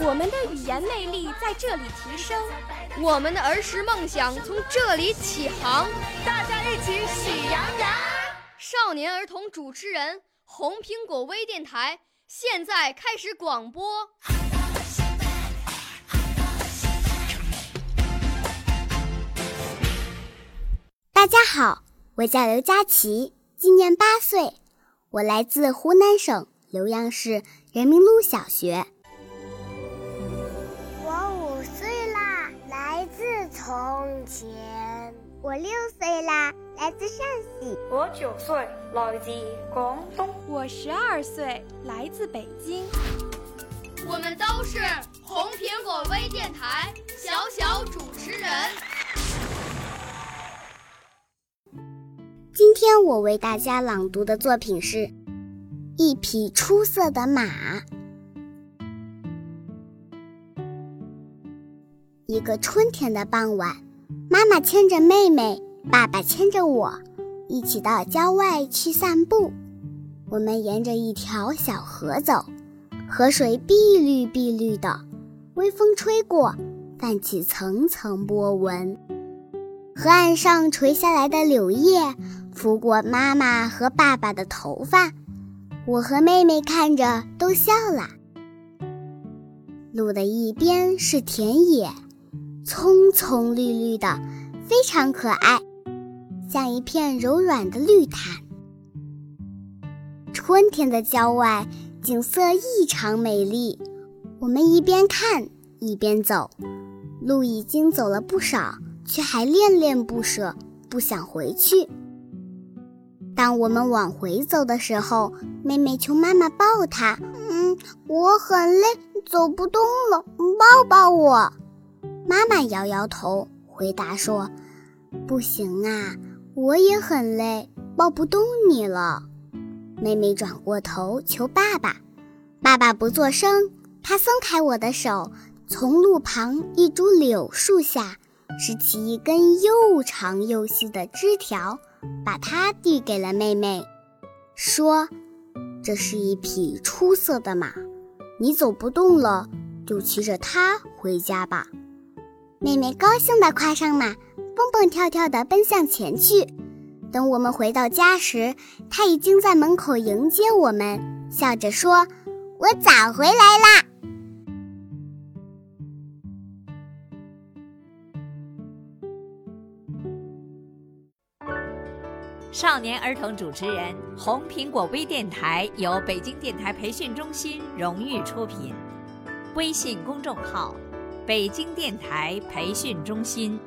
我们的语言魅力在这里提升，我们的儿时梦想从这里起航。大家一起喜羊羊。少年儿童主持人，红苹果微电台。现在开始广播。大家好，我叫刘佳琪，今年八岁，我来自湖南省浏阳市人民路小学。从前。我六岁啦，来自陕西。我九岁，来自广东。我十二岁，来自北京。我们都是红苹果微电台小小主持人。今天我为大家朗读的作品是《一匹出色的马》。一个春天的傍晚。妈妈牵着妹妹，爸爸牵着我，一起到郊外去散步。我们沿着一条小河走，河水碧绿碧绿的，微风吹过，泛起层层波纹。河岸上垂下来的柳叶拂过妈妈和爸爸的头发，我和妹妹看着都笑了。路的一边是田野。葱葱绿绿的，非常可爱，像一片柔软的绿毯。春天的郊外景色异常美丽，我们一边看一边走，路已经走了不少，却还恋恋不舍，不想回去。当我们往回走的时候，妹妹求妈妈抱她，嗯，我很累，走不动了，抱抱我。妈妈摇摇头，回答说：“不行啊，我也很累，抱不动你了。”妹妹转过头求爸爸，爸爸不作声，他松开我的手，从路旁一株柳树下拾起一根又长又细的枝条，把它递给了妹妹，说：“这是一匹出色的马，你走不动了，就骑着它回家吧。”妹妹高兴地跨上马，蹦蹦跳跳地奔向前去。等我们回到家时，她已经在门口迎接我们，笑着说：“我早回来啦！”少年儿童主持人，红苹果微电台由北京电台培训中心荣誉出品，微信公众号。北京电台培训中心。